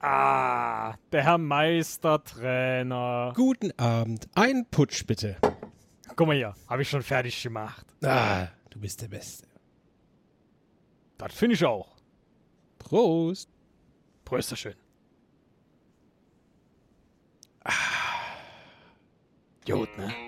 Ah, der Herr Meistertrainer. Guten Abend. Ein Putsch bitte. Guck mal hier, habe ich schon fertig gemacht. Ah, du bist der Beste. Das finde ich auch. Prost. Prösterschön. Ah. Gut, ne?